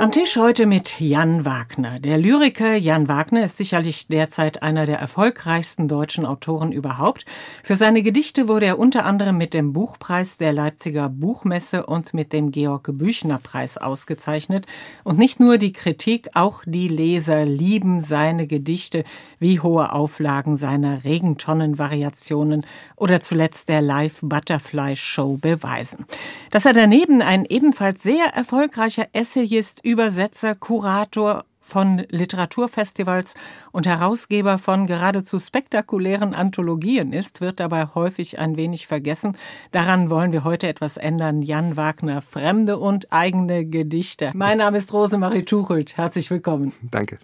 am Tisch heute mit Jan Wagner. Der Lyriker Jan Wagner ist sicherlich derzeit einer der erfolgreichsten deutschen Autoren überhaupt. Für seine Gedichte wurde er unter anderem mit dem Buchpreis der Leipziger Buchmesse und mit dem Georg Büchner Preis ausgezeichnet. Und nicht nur die Kritik, auch die Leser lieben seine Gedichte, wie hohe Auflagen seiner Regentonnenvariationen oder zuletzt der Live Butterfly Show beweisen. Dass er daneben ein ebenfalls sehr erfolgreicher Essayist Übersetzer, Kurator von Literaturfestivals und Herausgeber von geradezu spektakulären Anthologien ist, wird dabei häufig ein wenig vergessen. Daran wollen wir heute etwas ändern. Jan Wagner, Fremde und eigene Gedichte. Mein Name ist Rosemarie Tuchelt. Herzlich willkommen. Danke.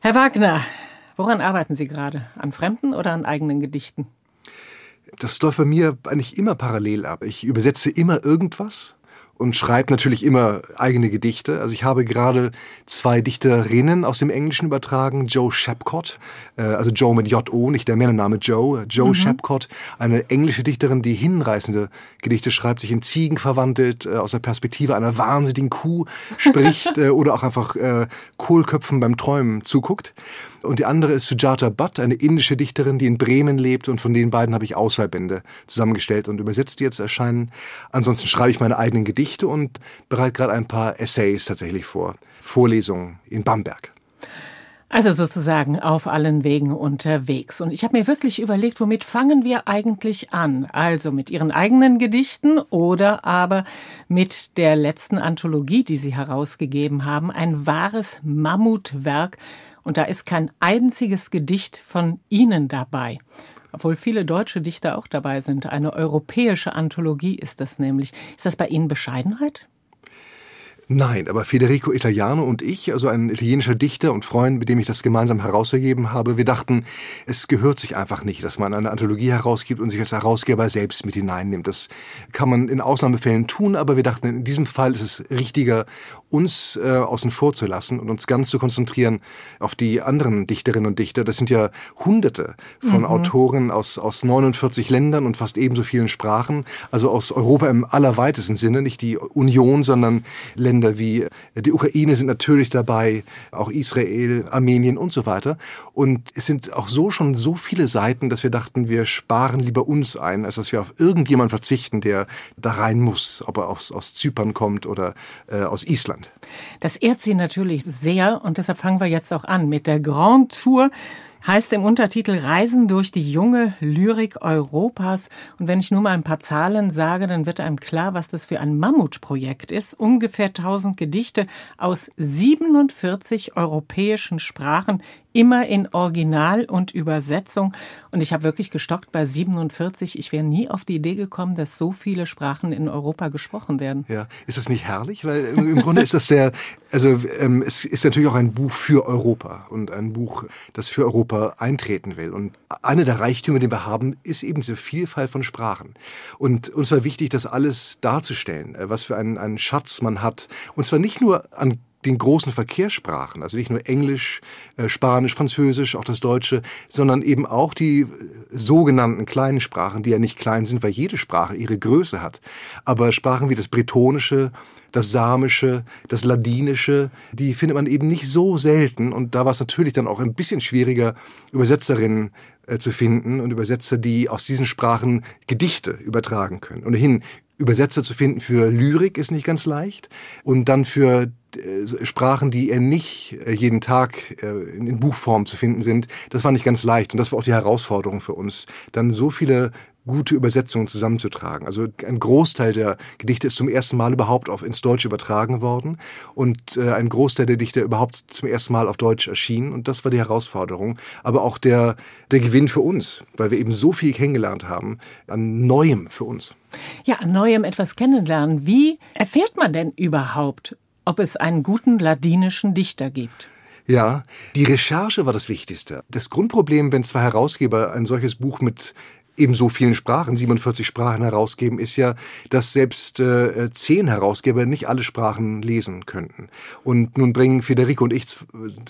Herr Wagner, woran arbeiten Sie gerade? An fremden oder an eigenen Gedichten? Das läuft bei mir eigentlich immer parallel ab. Ich übersetze immer irgendwas und schreibt natürlich immer eigene Gedichte. Also ich habe gerade zwei Dichterinnen aus dem Englischen übertragen. Joe Shapcott, äh, also Joe mit J-O, nicht der Männername Joe. Joe mhm. Shapcott, eine englische Dichterin, die hinreißende Gedichte schreibt, sich in Ziegen verwandelt, äh, aus der Perspektive einer wahnsinnigen Kuh spricht äh, oder auch einfach äh, Kohlköpfen beim Träumen zuguckt. Und die andere ist Sujata Bhatt, eine indische Dichterin, die in Bremen lebt. Und von den beiden habe ich Auswahlbände zusammengestellt und übersetzt, die jetzt erscheinen. Ansonsten schreibe ich meine eigenen Gedichte und bereite gerade ein paar Essays tatsächlich vor. Vorlesungen in Bamberg. Also sozusagen auf allen Wegen unterwegs. Und ich habe mir wirklich überlegt, womit fangen wir eigentlich an? Also mit Ihren eigenen Gedichten oder aber mit der letzten Anthologie, die Sie herausgegeben haben. Ein wahres Mammutwerk und da ist kein einziges Gedicht von Ihnen dabei. Obwohl viele deutsche Dichter auch dabei sind. Eine europäische Anthologie ist das nämlich. Ist das bei Ihnen Bescheidenheit? Nein, aber Federico Italiano und ich, also ein italienischer Dichter und Freund, mit dem ich das gemeinsam herausgegeben habe, wir dachten, es gehört sich einfach nicht, dass man eine Anthologie herausgibt und sich als Herausgeber selbst mit hineinnimmt. Das kann man in Ausnahmefällen tun, aber wir dachten, in diesem Fall ist es richtiger, uns äh, außen vor zu lassen und uns ganz zu konzentrieren auf die anderen Dichterinnen und Dichter. Das sind ja Hunderte von mhm. Autoren aus, aus 49 Ländern und fast ebenso vielen Sprachen, also aus Europa im allerweitesten Sinne, nicht die Union, sondern Länder, Länder wie die Ukraine sind natürlich dabei, auch Israel, Armenien und so weiter. Und es sind auch so schon so viele Seiten, dass wir dachten, wir sparen lieber uns ein, als dass wir auf irgendjemanden verzichten, der da rein muss, ob er aus, aus Zypern kommt oder äh, aus Island. Das ehrt Sie natürlich sehr und deshalb fangen wir jetzt auch an mit der Grand Tour heißt im Untertitel Reisen durch die junge Lyrik Europas. Und wenn ich nur mal ein paar Zahlen sage, dann wird einem klar, was das für ein Mammutprojekt ist. Ungefähr 1000 Gedichte aus 47 europäischen Sprachen immer in Original und Übersetzung. Und ich habe wirklich gestockt bei 47. Ich wäre nie auf die Idee gekommen, dass so viele Sprachen in Europa gesprochen werden. Ja, ist das nicht herrlich? Weil im, Grunde ist das sehr, also ähm, es ist natürlich auch ein Buch für Europa und ein Buch, das für Europa eintreten will. Und eine der Reichtümer, den wir haben, ist eben diese Vielfalt von Sprachen. Und uns war wichtig, das alles darzustellen, äh, was für einen, einen Schatz man hat. Und zwar nicht nur an den großen Verkehrssprachen, also nicht nur Englisch, äh, Spanisch, Französisch, auch das Deutsche, sondern eben auch die äh, sogenannten kleinen Sprachen, die ja nicht klein sind, weil jede Sprache ihre Größe hat. Aber Sprachen wie das Bretonische, das Samische, das Ladinische, die findet man eben nicht so selten. Und da war es natürlich dann auch ein bisschen schwieriger, Übersetzerinnen äh, zu finden und Übersetzer, die aus diesen Sprachen Gedichte übertragen können. Ohnehin Übersetzer zu finden für Lyrik ist nicht ganz leicht und dann für Sprachen, die er nicht äh, jeden Tag äh, in Buchform zu finden sind, das war nicht ganz leicht. Und das war auch die Herausforderung für uns, dann so viele gute Übersetzungen zusammenzutragen. Also ein Großteil der Gedichte ist zum ersten Mal überhaupt auf, ins Deutsche übertragen worden und äh, ein Großteil der Dichter überhaupt zum ersten Mal auf Deutsch erschienen und das war die Herausforderung, aber auch der, der Gewinn für uns, weil wir eben so viel kennengelernt haben an Neuem für uns. Ja, an Neuem etwas kennenlernen. Wie erfährt man denn überhaupt, ob es einen guten ladinischen Dichter gibt. Ja, die Recherche war das Wichtigste. Das Grundproblem, wenn zwei Herausgeber ein solches Buch mit ebenso vielen Sprachen, 47 Sprachen herausgeben, ist ja, dass selbst äh, zehn Herausgeber nicht alle Sprachen lesen könnten. Und nun bringen Federico und ich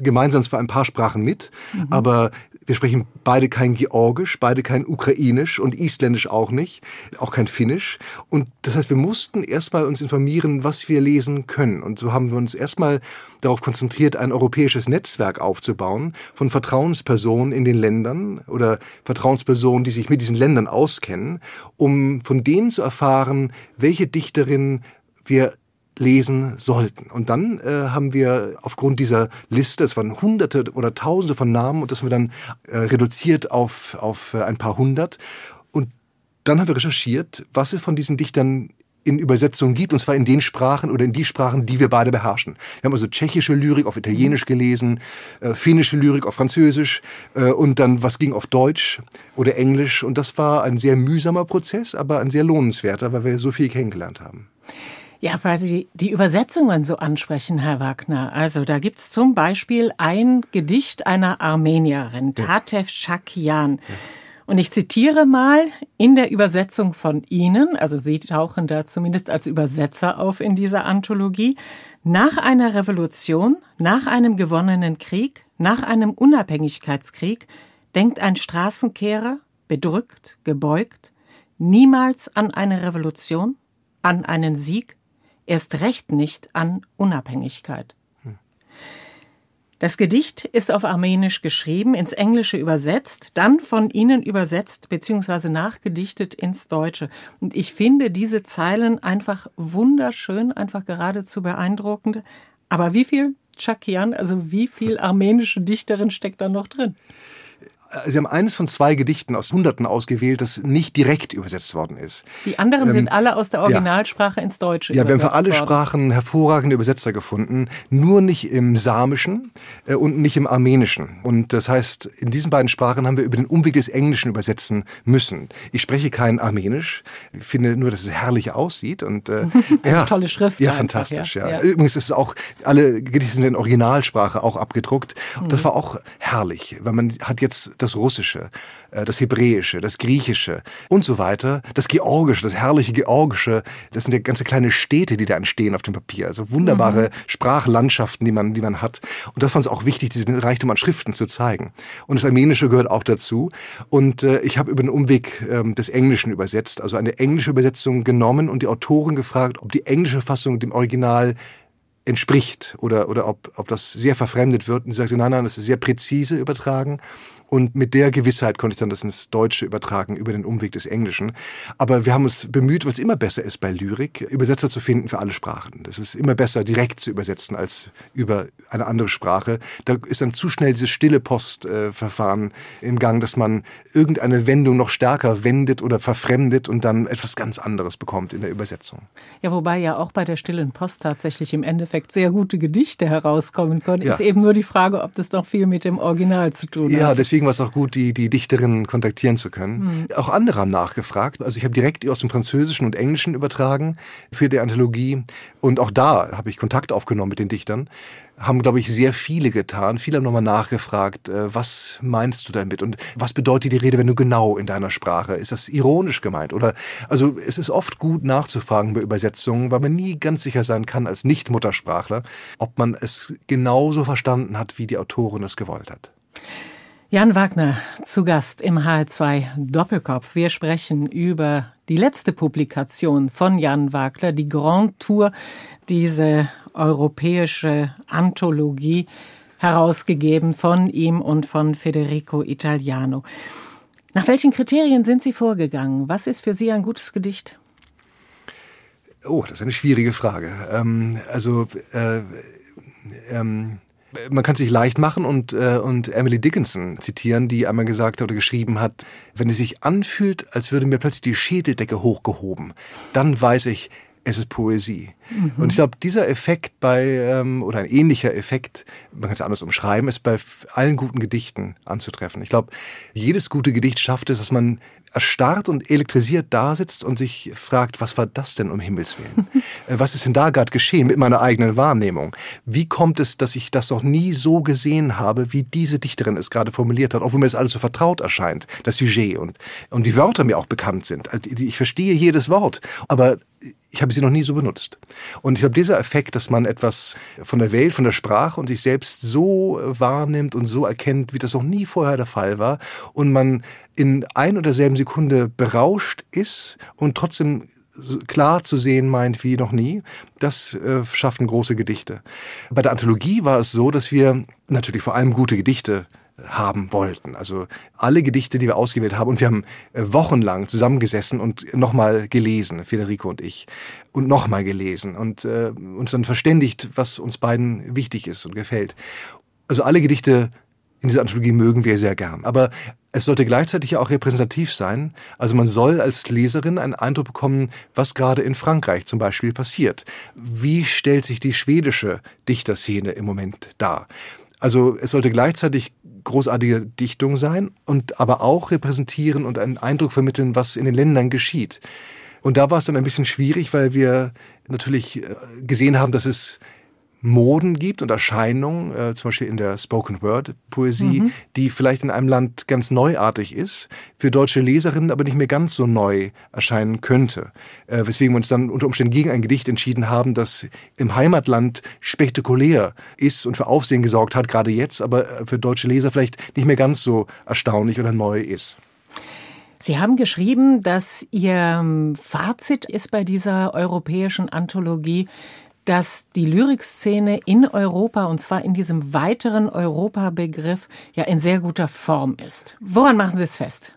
gemeinsam zwar ein paar Sprachen mit, mhm. aber Wir sprechen beide kein Georgisch, beide kein Ukrainisch und Isländisch auch nicht, auch kein Finnisch. Und das heißt, wir mussten erstmal uns informieren, was wir lesen können. Und so haben wir uns erstmal darauf konzentriert, ein europäisches Netzwerk aufzubauen von Vertrauenspersonen in den Ländern oder Vertrauenspersonen, die sich mit diesen Ländern auskennen, um von denen zu erfahren, welche Dichterin wir lesen sollten. Und dann äh, haben wir aufgrund dieser Liste, es waren hunderte oder tausende von Namen und das haben wir dann äh, reduziert auf, auf äh, ein paar hundert. Und dann haben wir recherchiert, was es von diesen Dichtern in Übersetzungen gibt, und zwar in den Sprachen oder in die Sprachen, die wir beide beherrschen. Wir haben also tschechische Lyrik auf Italienisch gelesen, äh, finnische Lyrik auf Französisch äh, und dann was ging auf Deutsch oder Englisch. Und das war ein sehr mühsamer Prozess, aber ein sehr lohnenswerter, weil wir so viel kennengelernt haben. Ja, weil Sie die Übersetzungen so ansprechen, Herr Wagner. Also da gibt's zum Beispiel ein Gedicht einer Armenierin, Tatev Shakian. Ja. Und ich zitiere mal in der Übersetzung von Ihnen, also Sie tauchen da zumindest als Übersetzer auf in dieser Anthologie, nach einer Revolution, nach einem gewonnenen Krieg, nach einem Unabhängigkeitskrieg denkt ein Straßenkehrer, bedrückt, gebeugt, niemals an eine Revolution, an einen Sieg, erst recht nicht an Unabhängigkeit. Das Gedicht ist auf Armenisch geschrieben, ins Englische übersetzt, dann von Ihnen übersetzt bzw. nachgedichtet ins Deutsche. Und ich finde diese Zeilen einfach wunderschön, einfach geradezu beeindruckend. Aber wie viel Chakian, also wie viel armenische Dichterin steckt da noch drin? Sie haben eines von zwei Gedichten aus Hunderten ausgewählt, das nicht direkt übersetzt worden ist. Die anderen ähm, sind alle aus der Originalsprache ja. ins Deutsche ja, übersetzt Ja, wir haben für alle worden. Sprachen hervorragende Übersetzer gefunden, nur nicht im Samischen äh, und nicht im Armenischen. Und das heißt, in diesen beiden Sprachen haben wir über den Umweg des Englischen übersetzen müssen. Ich spreche kein Armenisch, ich finde nur, dass es herrlich aussieht und äh, ja, tolle Schrift. Ja, einfach, fantastisch. Ja. ja. Übrigens ist es auch alle Gedichte sind in Originalsprache auch abgedruckt. Und das mhm. war auch herrlich, weil man hat jetzt das Russische, äh, das Hebräische, das Griechische und so weiter, das Georgische, das herrliche Georgische, das sind ja ganze kleine Städte, die da entstehen auf dem Papier, also wunderbare mhm. Sprachlandschaften, die man, die man hat. Und das fand es auch wichtig, diesen Reichtum an Schriften zu zeigen. Und das Armenische gehört auch dazu. Und äh, ich habe über den Umweg ähm, des Englischen übersetzt, also eine englische Übersetzung genommen und die Autorin gefragt, ob die englische Fassung dem Original entspricht oder, oder ob, ob das sehr verfremdet wird. Und sie sagte, nein, nein, das ist sehr präzise übertragen. Und mit der Gewissheit konnte ich dann das ins Deutsche übertragen über den Umweg des Englischen. Aber wir haben uns bemüht, weil es immer besser ist bei Lyrik, Übersetzer zu finden für alle Sprachen. Das ist immer besser, direkt zu übersetzen als über eine andere Sprache. Da ist dann zu schnell dieses stille Postverfahren äh, im Gang, dass man irgendeine Wendung noch stärker wendet oder verfremdet und dann etwas ganz anderes bekommt in der Übersetzung. Ja, wobei ja auch bei der stillen Post tatsächlich im Endeffekt sehr gute Gedichte herauskommen können. Ja. Ist eben nur die Frage, ob das doch viel mit dem Original zu tun ja, hat. Ja, deswegen deswegen war es auch gut, die, die Dichterinnen kontaktieren zu können. Mhm. Auch andere haben nachgefragt. Also ich habe direkt aus dem Französischen und Englischen übertragen für die Anthologie. Und auch da habe ich Kontakt aufgenommen mit den Dichtern. Haben, glaube ich, sehr viele getan. Viele haben nochmal nachgefragt, äh, was meinst du damit? Und was bedeutet die Rede, wenn du genau in deiner Sprache? Ist das ironisch gemeint? Oder, also, es ist oft gut nachzufragen bei Übersetzungen, weil man nie ganz sicher sein kann als Nicht-Muttersprachler, ob man es genauso verstanden hat, wie die Autorin es gewollt hat. Jan Wagner zu Gast im HR2 Doppelkopf. Wir sprechen über die letzte Publikation von Jan Wagner, die Grand Tour, diese europäische Anthologie, herausgegeben von ihm und von Federico Italiano. Nach welchen Kriterien sind Sie vorgegangen? Was ist für Sie ein gutes Gedicht? Oh, das ist eine schwierige Frage. Ähm, also äh, ähm, man kann es sich leicht machen und, äh, und Emily Dickinson zitieren, die einmal gesagt oder geschrieben hat, wenn es sich anfühlt, als würde mir plötzlich die Schädeldecke hochgehoben, dann weiß ich, es ist Poesie. Mhm. Und ich glaube, dieser Effekt bei, ähm, oder ein ähnlicher Effekt, man kann es anders umschreiben, ist bei allen guten Gedichten anzutreffen. Ich glaube, jedes gute Gedicht schafft es, dass man erstarrt und elektrisiert da sitzt und sich fragt, was war das denn um Himmels Willen? Äh, was ist denn da gerade geschehen mit meiner eigenen Wahrnehmung? Wie kommt es, dass ich das noch nie so gesehen habe, wie diese Dichterin es gerade formuliert hat, obwohl mir das alles so vertraut erscheint, das Sujet und, und die Wörter mir auch bekannt sind. Also, ich verstehe jedes Wort, aber ich habe sie noch nie so benutzt. Und ich glaube, dieser Effekt, dass man etwas von der Welt, von der Sprache und sich selbst so wahrnimmt und so erkennt, wie das noch nie vorher der Fall war, und man in ein oder derselben Sekunde berauscht ist und trotzdem klar zu sehen meint wie noch nie, das äh, schaffen große Gedichte. Bei der Anthologie war es so, dass wir natürlich vor allem gute Gedichte haben wollten. Also alle Gedichte, die wir ausgewählt haben. Und wir haben äh, wochenlang zusammengesessen und nochmal gelesen, Federico und ich. Und nochmal gelesen und äh, uns dann verständigt, was uns beiden wichtig ist und gefällt. Also alle Gedichte in dieser Anthologie mögen wir sehr gern. Aber es sollte gleichzeitig auch repräsentativ sein. Also man soll als Leserin einen Eindruck bekommen, was gerade in Frankreich zum Beispiel passiert. Wie stellt sich die schwedische Dichterszene im Moment dar? Also es sollte gleichzeitig großartige Dichtung sein und aber auch repräsentieren und einen Eindruck vermitteln, was in den Ländern geschieht. Und da war es dann ein bisschen schwierig, weil wir natürlich äh, gesehen haben, dass es Moden gibt und Erscheinungen, äh, zum Beispiel in der Spoken Word Poesie, mhm. die vielleicht in einem Land ganz neuartig ist, für deutsche Leserinnen aber nicht mehr ganz so neu erscheinen könnte. Äh, weswegen wir uns dann unter Umständen gegen ein Gedicht entschieden haben, das im Heimatland spektakulär ist und für Aufsehen gesorgt hat, gerade jetzt, aber äh, für deutsche Leser vielleicht nicht mehr ganz so erstaunlich oder neu ist. Sie haben geschrieben, dass Ihr Fazit ist bei dieser europäischen Anthologie, dass die Lyrikszene in Europa, und zwar in diesem weiteren Europa-Begriff, ja in sehr guter Form ist. Woran machen Sie es fest?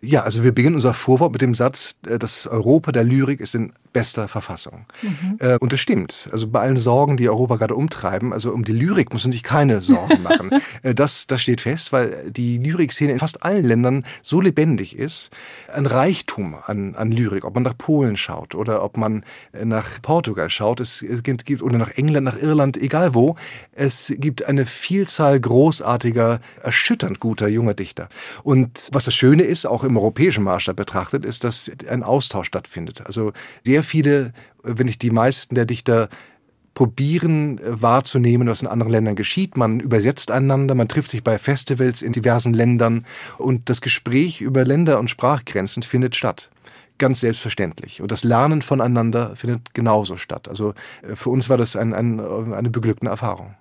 Ja, also wir beginnen unser Vorwort mit dem Satz, äh, das Europa der Lyrik ist in bester Verfassung. Mhm. Äh, und das stimmt. Also bei allen Sorgen, die Europa gerade umtreiben, also um die Lyrik muss man sich keine Sorgen machen. Äh, das, das steht fest, weil die Lyrikszene in fast allen Ländern so lebendig ist. Ein Reichtum an, an Lyrik, ob man nach Polen schaut oder ob man nach Portugal schaut, es, es gibt, oder nach England, nach Irland, egal wo, es gibt eine Vielzahl großartiger, erschütternd guter junger Dichter. Und was das Schöne ist, auch im europäischen Maßstab betrachtet, ist, dass ein Austausch stattfindet. Also sehr sehr viele, wenn nicht die meisten der Dichter probieren äh, wahrzunehmen, was in anderen Ländern geschieht. Man übersetzt einander, man trifft sich bei Festivals in diversen Ländern und das Gespräch über Länder- und Sprachgrenzen findet statt. Ganz selbstverständlich. Und das Lernen voneinander findet genauso statt. Also äh, für uns war das ein, ein, eine beglückende Erfahrung.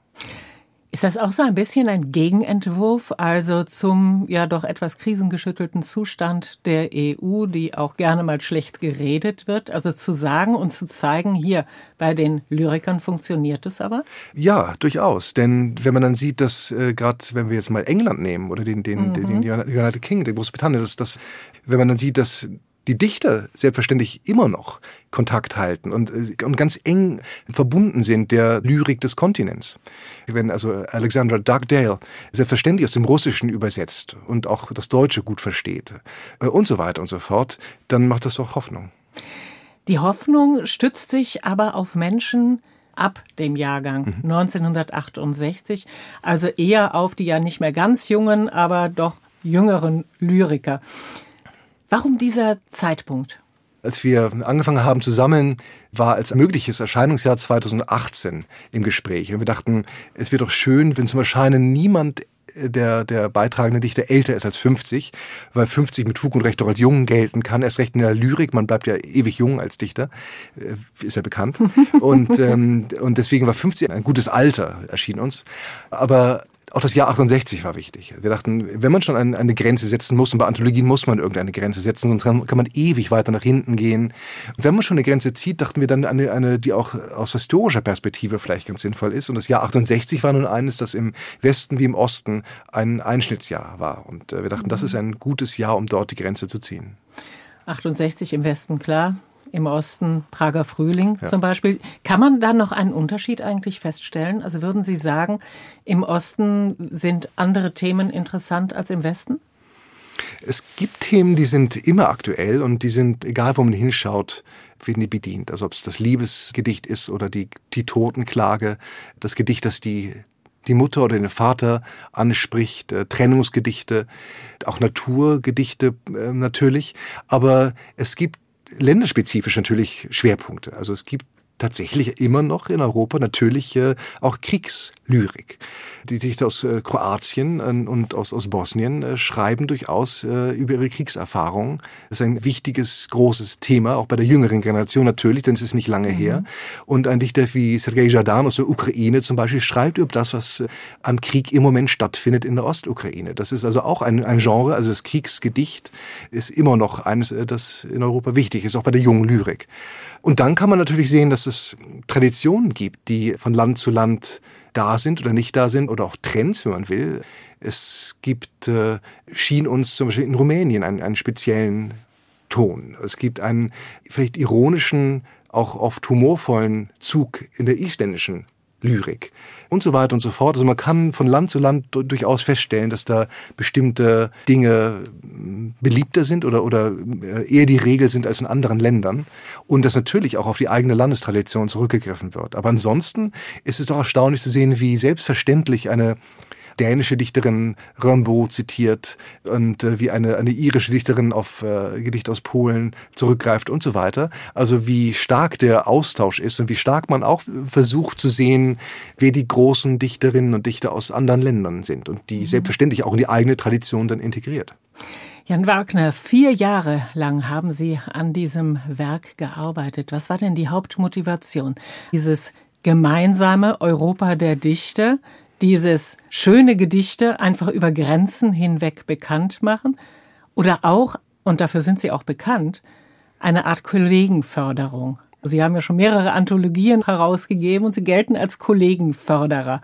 Ist das auch so ein bisschen ein Gegenentwurf, also zum ja doch etwas krisengeschüttelten Zustand der EU, die auch gerne mal schlecht geredet wird? Also zu sagen und zu zeigen, hier bei den Lyrikern funktioniert es aber? Ja, durchaus. Denn wenn man dann sieht, dass äh, gerade, wenn wir jetzt mal England nehmen oder den, den, mhm. den United Kingdom, Großbritannien, dass, dass wenn man dann sieht, dass die Dichter selbstverständlich immer noch Kontakt halten und, äh, und ganz eng verbunden sind der Lyrik des Kontinents. Wenn also Alexandra Dugdale selbstverständlich aus dem Russischen übersetzt und auch das Deutsche gut versteht äh, und so weiter und so fort, dann macht das doch Hoffnung. Die Hoffnung stützt sich aber auf Menschen, ab dem Jahrgang mhm. 1968, also eher auf die ja nicht mehr ganz jungen, aber doch jüngeren Lyriker. Warum dieser Zeitpunkt? Als wir angefangen haben zu sammeln, war als mögliches Erscheinungsjahr 2018 im Gespräch. Und wir dachten, es wäre doch schön, wenn zum Erscheinen niemand äh, der, der beitragende Dichter älter ist als 50, weil 50 mit Fug und Recht doch als jung gelten kann. Erst recht in der Lyrik, man bleibt ja ewig jung als Dichter, äh, ist ja bekannt. Und, ähm, und deswegen war 50 ein gutes Alter, erschien uns. Aber auch das Jahr 68 war wichtig. Wir dachten, wenn man schon eine, eine Grenze setzen muss, und bei Anthologien muss man irgendeine Grenze setzen, sonst kann, kann, man ewig weiter nach hinten gehen. Und wenn man schon eine Grenze zieht, dachten wir dann eine, eine, die auch aus historischer Perspektive vielleicht ganz sinnvoll ist. Und das Jahr 68 war nun eines, das im Westen wie im Osten ein Einschnittsjahr war. Und äh, wir dachten, das ist ein gutes Jahr, um dort die Grenze zu ziehen. 68 im Westen, klar im Osten, Prager Frühling ja. zum Beispiel. Kann man da noch einen Unterschied eigentlich feststellen? Also würden Sie sagen, im Osten sind andere Themen interessant als im Westen? Es gibt Themen, die sind immer aktuell und die sind, egal wo man hinschaut, werden die bedient. Also ob es das Liebesgedicht ist oder die, die Totenklage, das Gedicht, das die, die Mutter oder den Vater anspricht, äh, Trennungsgedichte, auch Naturgedichte äh, natürlich. Aber es gibt länderspezifisch natürlich Schwerpunkte. Also es gibt tatsächlich immer noch in Europa natürlich äh, auch Kriegslyrik. Die Dichter aus äh, Kroatien äh, und aus, aus Bosnien äh, schreiben durchaus über ihre Kriegserfahrungen. Das ist ein wichtiges, großes Thema, auch bei der jüngeren Generation natürlich, denn es ist nicht lange mhm. her. Und ein Dichter wie Sergei Jadan aus der Ukraine zum Beispiel schreibt über das, was an Krieg im Moment stattfindet in der Ostukraine. Das ist also auch ein, ein Genre, also das Kriegsgedicht ist immer noch eines, das in Europa wichtig ist, auch bei der jungen Lyrik. Und dann kann man natürlich sehen, dass es Traditionen gibt, die von Land zu Land da sind oder nicht da sind oder auch Trends, wenn man will. Es gibt, äh, schien uns zum Beispiel in Rumänien einen, einen speziellen Ton. Es gibt einen vielleicht ironischen, auch oft humorvollen Zug in der isländischen Lyrik und so weiter und so fort. Also man kann von Land zu Land durchaus feststellen, dass da bestimmte Dinge hm, beliebter sind oder, oder äh, eher die Regel sind als in anderen Ländern und dass natürlich auch auf die eigene Landestradition zurückgegriffen wird. Aber ansonsten ist es doch erstaunlich zu sehen, wie selbstverständlich eine dänische Dichterin Rimbaud zitiert und äh, wie eine, eine irische Dichterin auf äh, Gedichte aus Polen zurückgreift und so weiter. Also wie stark der Austausch ist und wie stark man auch versucht zu sehen, wer die großen Dichterinnen und Dichter aus anderen Ländern sind und die mhm. selbstverständlich auch in die eigene Tradition dann integriert. Jan Wagner, vier Jahre lang haben Sie an diesem Werk gearbeitet. Was war denn die Hauptmotivation? Dieses gemeinsame Europa der Dichter, dieses schöne Gedichte einfach über Grenzen hinweg bekannt machen oder auch, und dafür sind sie auch bekannt, eine Art Kollegenförderung. Sie haben ja schon mehrere Anthologien herausgegeben und Sie gelten als Kollegenförderer.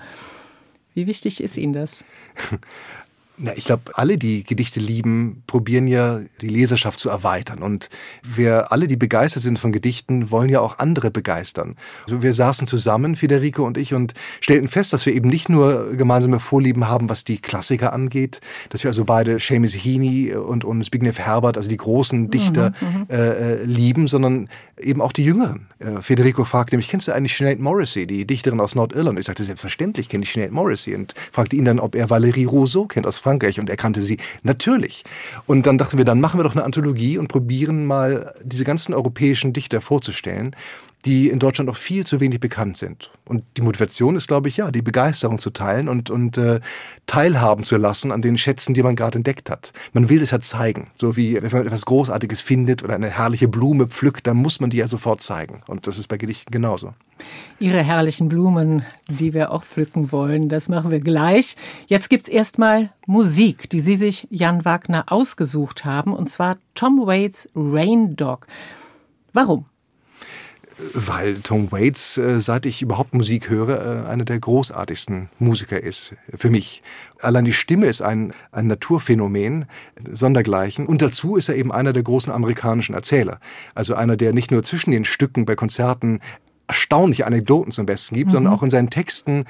Wie wichtig ist Ihnen das? Na, ich glaube, alle, die Gedichte lieben, probieren ja, die Leserschaft zu erweitern. Und wir alle, die begeistert sind von Gedichten, wollen ja auch andere begeistern. Also wir saßen zusammen, Federico und ich, und stellten fest, dass wir eben nicht nur gemeinsame Vorlieben haben, was die Klassiker angeht, dass wir also beide Seamus Heaney und, und Zbigniew Herbert, also die großen Dichter, mhm, mhm. äh, äh, lieben, sondern eben auch die Jüngeren. Äh, Federico fragte mich, kennst du eigentlich Sinead Morrissey, die Dichterin aus Nordirland? Ich sagte, selbstverständlich kenne ich Sinead Morrissey und fragte ihn dann, ob er Valérie Rousseau kennt aus Frankreich und er kannte sie natürlich. Und dann dachten wir, dann machen wir doch eine Anthologie und probieren mal diese ganzen europäischen Dichter vorzustellen die in Deutschland noch viel zu wenig bekannt sind. Und die Motivation ist, glaube ich, ja, die Begeisterung zu teilen und, und äh, teilhaben zu lassen an den Schätzen, die man gerade entdeckt hat. Man will es ja zeigen. So wie wenn man etwas Großartiges findet oder eine herrliche Blume pflückt, dann muss man die ja sofort zeigen. Und das ist bei Gedichten genauso. Ihre herrlichen Blumen, die wir auch pflücken wollen, das machen wir gleich. Jetzt gibt's erstmal Musik, die Sie sich Jan Wagner ausgesucht haben, und zwar Tom Waits Rain Dog. Warum? Weil Tom Waits, äh, seit ich überhaupt Musik höre, äh, einer der großartigsten Musiker ist für mich. Allein die Stimme ist ein, ein Naturphänomen, sondergleichen. Und dazu ist er eben einer der großen amerikanischen Erzähler. Also einer, der nicht nur zwischen den Stücken bei Konzerten erstaunliche Anekdoten zum Besten gibt, mhm. sondern auch in seinen Texten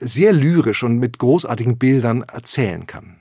sehr lyrisch und mit großartigen Bildern erzählen kann.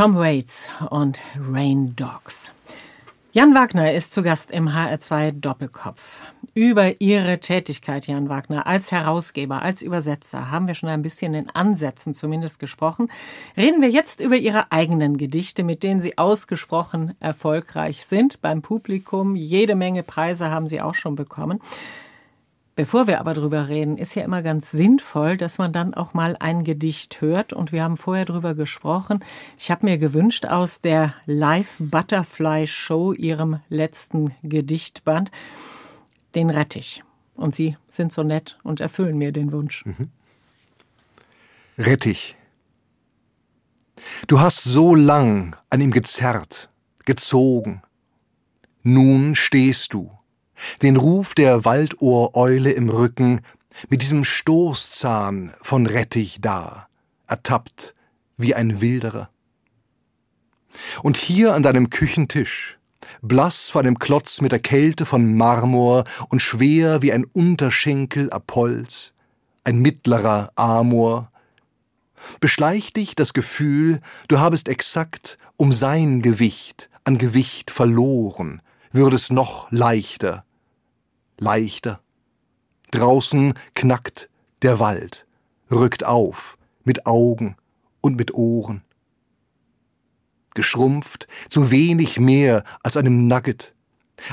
Tom Waits und Rain Dogs. Jan Wagner ist zu Gast im HR2 Doppelkopf. Über Ihre Tätigkeit, Jan Wagner, als Herausgeber, als Übersetzer haben wir schon ein bisschen in Ansätzen zumindest gesprochen. Reden wir jetzt über Ihre eigenen Gedichte, mit denen Sie ausgesprochen erfolgreich sind beim Publikum. Jede Menge Preise haben Sie auch schon bekommen. Bevor wir aber drüber reden, ist ja immer ganz sinnvoll, dass man dann auch mal ein Gedicht hört. Und wir haben vorher drüber gesprochen. Ich habe mir gewünscht aus der Live Butterfly Show, ihrem letzten Gedichtband, den Rettich. Und Sie sind so nett und erfüllen mir den Wunsch. Mhm. Rettich. Du hast so lang an ihm gezerrt, gezogen. Nun stehst du den Ruf der Waldohreule im Rücken, mit diesem Stoßzahn von Rettich da, ertappt wie ein Wilderer. Und hier an deinem Küchentisch, blass vor einem Klotz mit der Kälte von Marmor und schwer wie ein Unterschenkel Apolls, ein mittlerer Amor, beschleicht dich das Gefühl, du habest exakt um sein Gewicht an Gewicht verloren, würdest noch leichter leichter. Draußen knackt der Wald, rückt auf, mit Augen und mit Ohren. Geschrumpft zu wenig mehr als einem Nugget,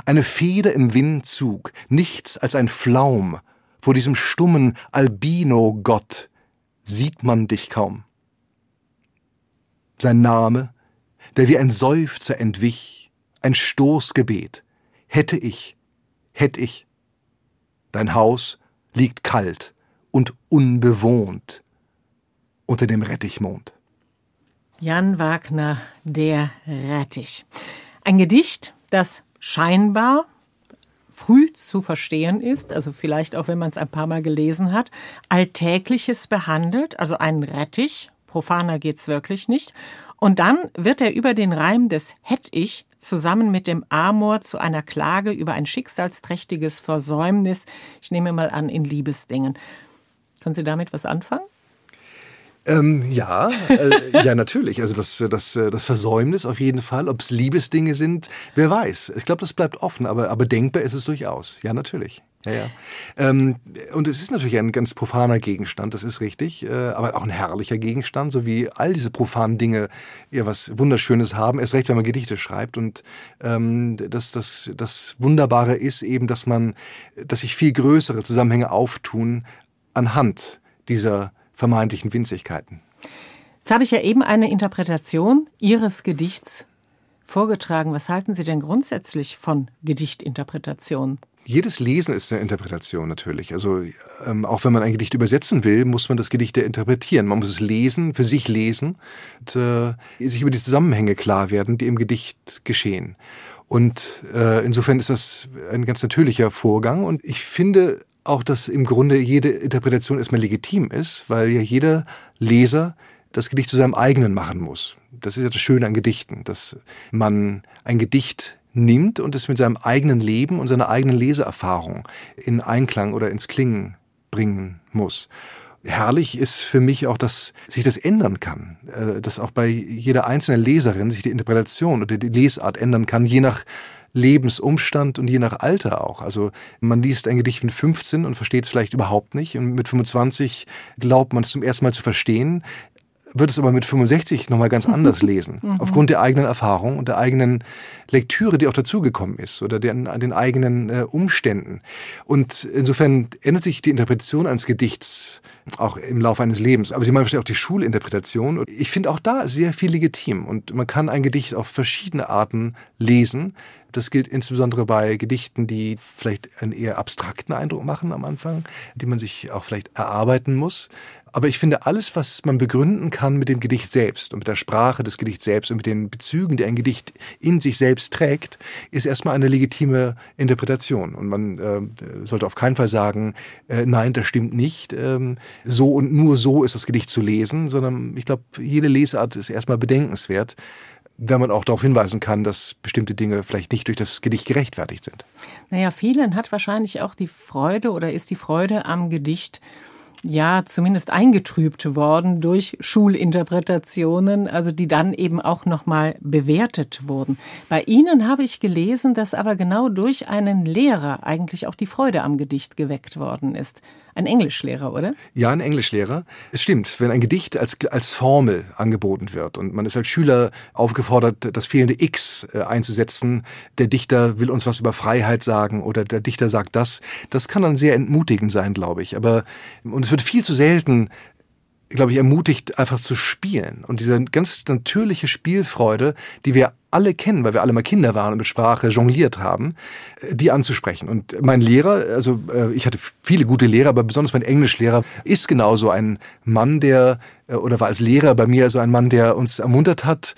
eine Feder im Windzug, nichts als ein Flaum, vor diesem stummen Albino-Gott sieht man dich kaum. Sein Name, der wie ein Seufzer entwich, ein Stoßgebet, hätte ich, hätte ich, Dein Haus liegt kalt und unbewohnt unter dem Rettichmond. Jan Wagner, der Rettich. Ein Gedicht, das scheinbar früh zu verstehen ist, also vielleicht auch wenn man es ein paar Mal gelesen hat, Alltägliches behandelt, also einen Rettich, profaner geht's wirklich nicht, und dann wird er über den Reim des Hätt ich zusammen mit dem Amor zu einer Klage über ein schicksalsträchtiges Versäumnis, ich nehme mal an, in Liebesdingen. Können Sie damit was anfangen? Ähm, ja, äh, ja, natürlich. Also das, das, das Versäumnis auf jeden Fall. Ob es Liebesdinge sind, wer weiß. Ich glaube, das bleibt offen, aber, aber denkbar ist es durchaus. Ja, natürlich. Ja, ja. Ähm, und es ist natürlich ein ganz profaner Gegenstand, das ist richtig, äh, aber auch ein herrlicher Gegenstand, so wie all diese profanen Dinge ja was Wunderschönes haben, erst recht, wenn man Gedichte schreibt. Und ähm, das, das, das Wunderbare ist eben, dass man, dass sich viel größere Zusammenhänge auftun anhand dieser vermeintlichen Winzigkeiten. Jetzt habe ich ja eben eine Interpretation Ihres Gedichts vorgetragen. Was halten Sie denn grundsätzlich von Gedichtinterpretation? Jedes Lesen ist eine Interpretation natürlich. Also ähm, auch wenn man ein Gedicht übersetzen will, muss man das Gedicht ja interpretieren. Man muss es lesen, für sich lesen und äh, sich über die Zusammenhänge klar werden, die im Gedicht geschehen. Und äh, insofern ist das ein ganz natürlicher Vorgang. Und ich finde auch, dass im Grunde jede Interpretation erstmal legitim ist, weil ja jeder Leser das Gedicht zu seinem eigenen machen muss. Das ist ja das Schöne an Gedichten, dass man ein Gedicht nimmt und es mit seinem eigenen Leben und seiner eigenen Leseerfahrung in Einklang oder ins Klingen bringen muss. Herrlich ist für mich auch, dass sich das ändern kann, äh, dass auch bei jeder einzelnen Leserin sich die Interpretation oder die Lesart ändern kann, je nach Lebensumstand und je nach Alter auch. Also man liest ein Gedicht mit 15 und versteht es vielleicht überhaupt nicht und mit 25 glaubt man es zum ersten Mal zu verstehen wird es aber mit 65 nochmal ganz anders lesen. Mhm. Aufgrund der eigenen Erfahrung und der eigenen Lektüre, die auch dazugekommen ist oder den, den eigenen äh, Umständen. Und insofern ändert sich die Interpretation eines Gedichts auch im Laufe eines Lebens. Aber Sie meinen wahrscheinlich auch die Schulinterpretation. Und ich finde auch da sehr viel legitim. Und man kann ein Gedicht auf verschiedene Arten lesen. Das gilt insbesondere bei Gedichten, die vielleicht einen eher abstrakten Eindruck machen am Anfang, die man sich auch vielleicht erarbeiten muss. Aber ich finde, alles, was man begründen kann mit dem Gedicht selbst und mit der Sprache des Gedichts selbst und mit den Bezügen, die ein Gedicht in sich selbst trägt, ist erstmal eine legitime Interpretation. Und man äh, sollte auf keinen Fall sagen, äh, nein, das stimmt nicht. Ähm, so und nur so ist das Gedicht zu lesen, sondern ich glaube, jede Lesart ist erstmal bedenkenswert wenn man auch darauf hinweisen kann, dass bestimmte Dinge vielleicht nicht durch das Gedicht gerechtfertigt sind. Naja, vielen hat wahrscheinlich auch die Freude oder ist die Freude am Gedicht ja zumindest eingetrübt worden durch Schulinterpretationen, also die dann eben auch nochmal bewertet wurden. Bei Ihnen habe ich gelesen, dass aber genau durch einen Lehrer eigentlich auch die Freude am Gedicht geweckt worden ist. Ein Englischlehrer, oder? Ja, ein Englischlehrer. Es stimmt, wenn ein Gedicht als, als Formel angeboten wird und man ist als Schüler aufgefordert, das fehlende X äh, einzusetzen, der Dichter will uns was über Freiheit sagen oder der Dichter sagt das, das kann dann sehr entmutigend sein, glaube ich. Aber, und es wird viel zu selten glaube ich, ermutigt, einfach zu spielen. Und diese ganz natürliche Spielfreude, die wir alle kennen, weil wir alle mal Kinder waren und mit Sprache jongliert haben, äh, die anzusprechen. Und mein Lehrer, also äh, ich hatte viele gute Lehrer, aber besonders mein Englischlehrer ist genauso ein Mann, der, äh, oder war als Lehrer bei mir so ein Mann, der uns ermuntert hat,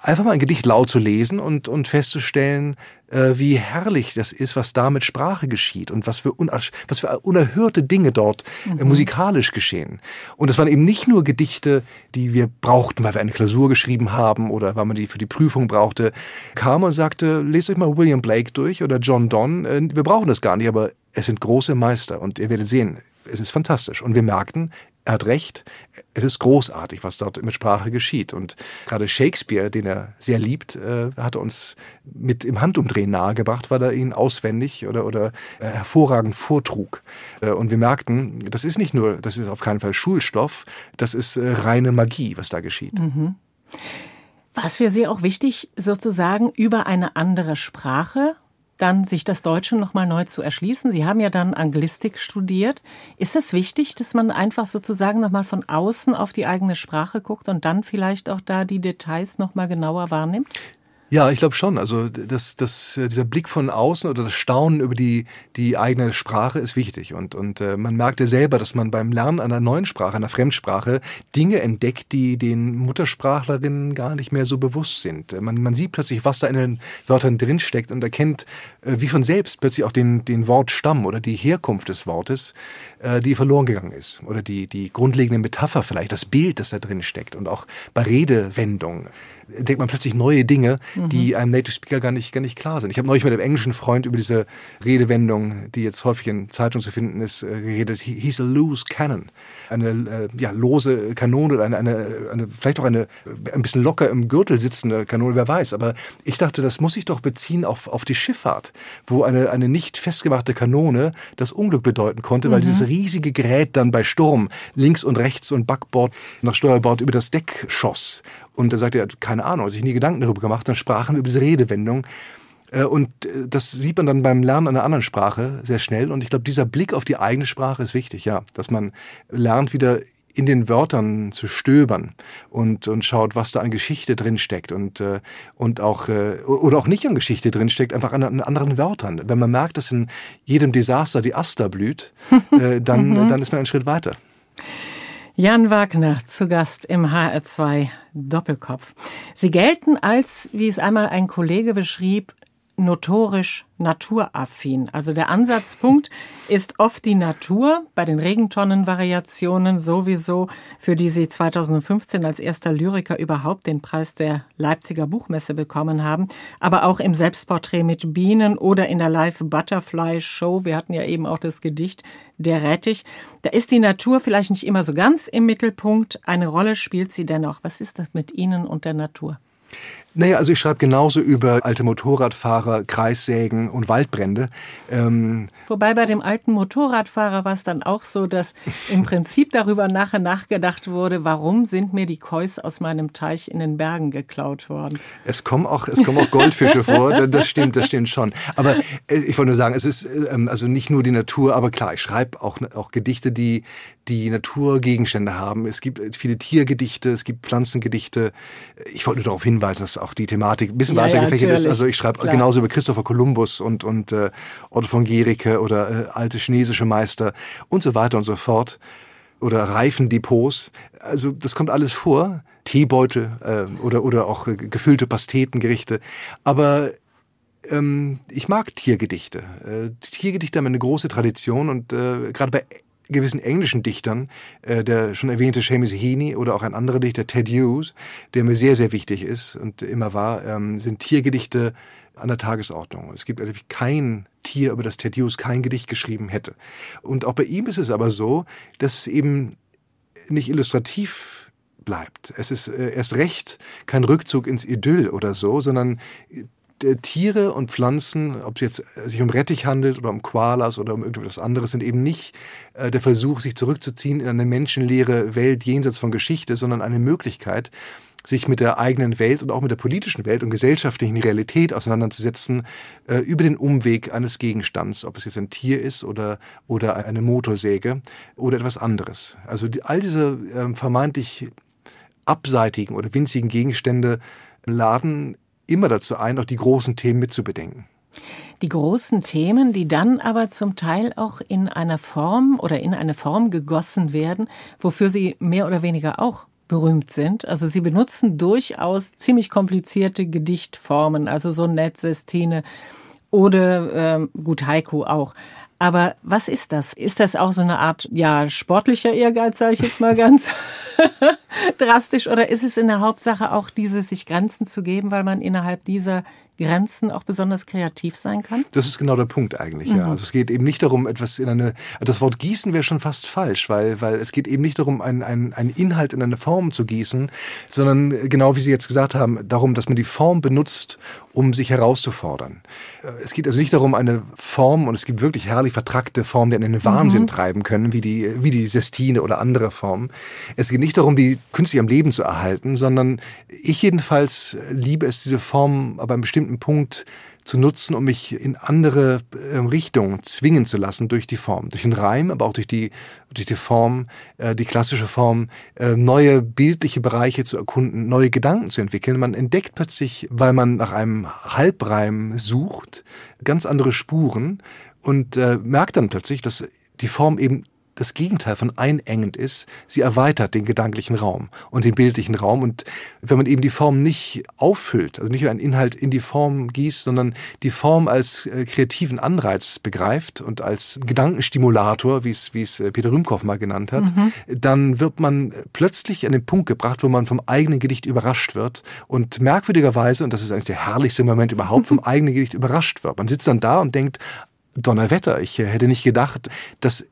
einfach mal ein Gedicht laut zu lesen und, und festzustellen, äh, wie herrlich das ist, was da mit Sprache geschieht und was für, was für unerhörte Dinge dort äh, mhm. musikalisch geschehen. Und es waren eben nicht nur Gedichte, die wir brauchten, weil wir eine Klausur geschrieben haben oder weil man die für die Prüfung brauchte. Kam und sagte, lest euch mal William Blake durch oder John Donne. Äh, wir brauchen das gar nicht, aber es sind große Meister und ihr werdet sehen, es ist fantastisch. Und wir merkten, er hat recht, es ist großartig, was dort mit Sprache geschieht. Und gerade Shakespeare, den er sehr liebt, äh, hat uns mit im Handumdrehen nahegebracht, weil er ihn auswendig oder, oder äh, hervorragend vortrug. Äh, und wir merkten, das ist nicht nur, das ist auf keinen Fall Schulstoff, das ist äh, reine Magie, was da geschieht. Mhm. War es für Sie auch wichtig, sozusagen über eine andere Sprache dann sich das Deutsche nochmal neu zu erschließen. Sie haben ja dann Anglistik studiert. Ist das wichtig, dass man einfach sozusagen nochmal von außen auf die eigene Sprache guckt und dann vielleicht auch da die Details nochmal genauer wahrnimmt? Ja, ich glaube schon. Also das, das, äh, dieser Blick von außen oder das Staunen über die, die eigene Sprache ist wichtig. Und, und äh, man merkt ja selber, dass man beim Lernen einer neuen Sprache, einer Fremdsprache, Dinge entdeckt, die den Muttersprachlerinnen gar nicht mehr so bewusst sind. Man, man sieht plötzlich, was da in den Wörtern drinsteckt und erkennt äh, wie von selbst plötzlich auch den, den Wortstamm oder die Herkunft des Wortes, äh, die verloren gegangen ist. Oder die, die grundlegende Metapher vielleicht, das Bild, das da drin steckt. Und auch bei Redewendungen entdeckt man plötzlich neue Dinge, mhm. die einem Native Speaker gar nicht, gar nicht klar sind. Ich habe neulich mit einem englischen Freund über diese Redewendung, die jetzt häufig in Zeitungen zu finden ist, äh, geredet. He's a loose cannon. Eine äh, ja, lose Kanone oder eine, eine, eine, vielleicht auch eine ein bisschen locker im Gürtel sitzende Kanone, wer weiß. Aber ich dachte, das muss ich doch beziehen auf, auf die Schifffahrt, wo eine, eine nicht festgemachte Kanone das Unglück bedeuten konnte, weil mhm. dieses riesige Gerät dann bei Sturm links und rechts und Backbord nach Steuerbord über das Deck schoss. Und da sagte er, keine Ahnung, hat sich nie Gedanken darüber gemacht. Dann sprachen wir über diese Redewendung. Äh, und äh, das sieht man dann beim Lernen einer anderen Sprache sehr schnell. Und ich glaube, dieser Blick auf die eigene Sprache ist wichtig, ja. Dass man lernt, wieder in den Wörtern zu stöbern und, und schaut, was da an Geschichte drinsteckt und, äh, und auch, oder auch nicht an Geschichte drinsteckt, einfach an, an anderen Wörtern. Wenn man merkt, dass in jedem Desaster die Aster blüht, dann, mhm. dann ist man einen Schritt weiter. Jan Wagner zu Gast im HR2 Doppelkopf. Sie gelten als, wie es einmal ein Kollege beschrieb, notorisch naturaffin. Also der Ansatzpunkt ist oft die Natur, bei den Regentonnenvariationen sowieso, für die Sie 2015 als erster Lyriker überhaupt den Preis der Leipziger Buchmesse bekommen haben, aber auch im Selbstporträt mit Bienen oder in der Live Butterfly Show. Wir hatten ja eben auch das Gedicht Der Rettich. Da ist die Natur vielleicht nicht immer so ganz im Mittelpunkt. Eine Rolle spielt sie dennoch. Was ist das mit Ihnen und der Natur? Naja, also ich schreibe genauso über alte Motorradfahrer, Kreissägen und Waldbrände. Ähm Wobei bei dem alten Motorradfahrer war es dann auch so, dass im Prinzip darüber nachher nachgedacht wurde, warum sind mir die Kois aus meinem Teich in den Bergen geklaut worden. Es kommen auch, es kommen auch Goldfische vor, das stimmt, das stimmt schon. Aber äh, ich wollte nur sagen, es ist ähm, also nicht nur die Natur, aber klar, ich schreibe auch, auch Gedichte, die die Naturgegenstände haben. Es gibt viele Tiergedichte, es gibt Pflanzengedichte. Ich wollte nur darauf hinweisen, dass auch die Thematik ein bisschen ja, weiter gefächert ist. Also ich schreibe genauso über Christopher Columbus und, und äh, Otto von Gericke oder äh, alte chinesische Meister und so weiter und so fort. Oder Reifendepots. Also das kommt alles vor. Teebeutel äh, oder, oder auch äh, gefüllte Pastetengerichte. Aber ähm, ich mag Tiergedichte. Äh, Tiergedichte haben eine große Tradition und äh, gerade bei gewissen englischen Dichtern, äh, der schon erwähnte Seamus Heaney oder auch ein anderer Dichter, Ted Hughes, der mir sehr, sehr wichtig ist und immer war, ähm, sind Tiergedichte an der Tagesordnung. Es gibt natürlich kein Tier, über das Tertius kein Gedicht geschrieben hätte. Und auch bei ihm ist es aber so, dass es eben nicht illustrativ bleibt. Es ist äh, erst recht kein Rückzug ins Idyll oder so, sondern Tiere und Pflanzen, ob es jetzt äh, sich um Rettich handelt oder um Koalas oder um irgendetwas anderes, sind eben nicht äh, der Versuch, sich zurückzuziehen in eine menschenleere Welt jenseits von Geschichte, sondern eine Möglichkeit, sich mit der eigenen Welt und auch mit der politischen Welt und gesellschaftlichen Realität auseinanderzusetzen äh, über den Umweg eines Gegenstands, ob es jetzt ein Tier ist oder, oder eine Motorsäge oder etwas anderes. Also die, all diese äh, vermeintlich abseitigen oder winzigen Gegenstände laden immer dazu ein, auch die großen Themen mitzubedenken. Die großen Themen, die dann aber zum Teil auch in einer Form oder in eine Form gegossen werden, wofür sie mehr oder weniger auch berühmt sind. Also sie benutzen durchaus ziemlich komplizierte Gedichtformen, also so Netzestine oder äh, gut Haiku auch. Aber was ist das? Ist das auch so eine Art, ja, sportlicher Ehrgeiz, sage ich jetzt mal ganz drastisch, oder ist es in der Hauptsache auch dieses, sich Grenzen zu geben, weil man innerhalb dieser Grenzen auch besonders kreativ sein kann? Das ist genau der Punkt eigentlich, mhm. ja. Also es geht eben nicht darum, etwas in eine, das Wort gießen wäre schon fast falsch, weil, weil es geht eben nicht darum, einen, einen, einen Inhalt in eine Form zu gießen, sondern genau wie Sie jetzt gesagt haben, darum, dass man die Form benutzt, um sich herauszufordern. Äh, es geht also nicht darum, eine Form, und es gibt wirklich herrlich vertrackte Formen, die einen in den Wahnsinn mhm. treiben können, wie die, wie die Sestine oder andere Formen. Es geht nicht darum, die künstlich am Leben zu erhalten, sondern ich jedenfalls liebe es, diese Form aber einem bestimmten Punkt zu nutzen, um mich in andere äh, Richtungen zwingen zu lassen durch die Form, durch den Reim, aber auch durch die, durch die Form, äh, die klassische Form, äh, neue bildliche Bereiche zu erkunden, neue Gedanken zu entwickeln. Man entdeckt plötzlich, weil man nach einem Halbreim sucht, ganz andere Spuren und äh, merkt dann plötzlich, dass die Form eben das Gegenteil von einengend ist. Sie erweitert den gedanklichen Raum und den bildlichen Raum. Und wenn man eben die Form nicht auffüllt, also nicht nur einen Inhalt in die Form gießt, sondern die Form als äh, kreativen Anreiz begreift und als Gedankenstimulator, wie es, wie es äh, Peter Rühmkoff mal genannt hat, mhm. dann wird man plötzlich an den Punkt gebracht, wo man vom eigenen Gedicht überrascht wird und merkwürdigerweise, und das ist eigentlich der herrlichste Moment überhaupt, vom eigenen Gedicht überrascht wird. Man sitzt dann da und denkt, Donnerwetter, ich äh, hätte nicht gedacht, dass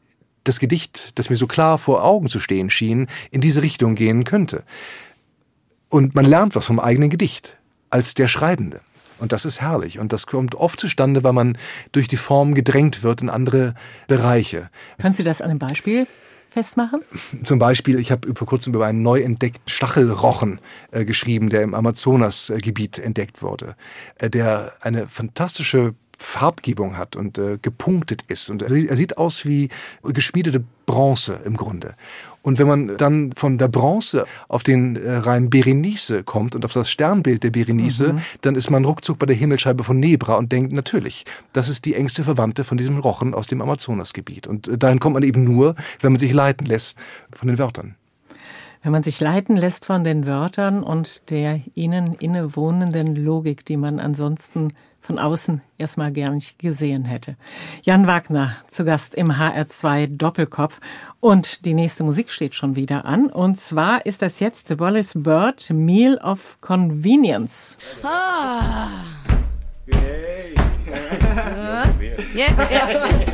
das Gedicht, das mir so klar vor Augen zu stehen schien, in diese Richtung gehen könnte. Und man lernt was vom eigenen Gedicht als der Schreibende. Und das ist herrlich. Und das kommt oft zustande, weil man durch die Form gedrängt wird in andere Bereiche. Können Sie das an einem Beispiel festmachen? Zum Beispiel, ich habe vor kurzem über einen neu entdeckten Stachelrochen äh, geschrieben, der im Amazonasgebiet entdeckt wurde, äh, der eine fantastische Farbgebung hat und äh, gepunktet ist. Und er sieht aus wie geschmiedete Bronze im Grunde. Und wenn man dann von der Bronze auf den äh, Reim Berenice kommt und auf das Sternbild der Berenice, mhm. dann ist man ruckzuck bei der Himmelscheibe von Nebra und denkt, natürlich, das ist die engste Verwandte von diesem Rochen aus dem Amazonasgebiet. Und äh, dahin kommt man eben nur, wenn man sich leiten lässt von den Wörtern. Wenn man sich leiten lässt von den Wörtern und der ihnen innewohnenden Logik, die man ansonsten von außen erstmal gern nicht gesehen hätte. Jan Wagner zu Gast im HR2 Doppelkopf. Und die nächste Musik steht schon wieder an. Und zwar ist das jetzt The Wallace Bird Meal of Convenience. Ah. Yay. yeah, yeah.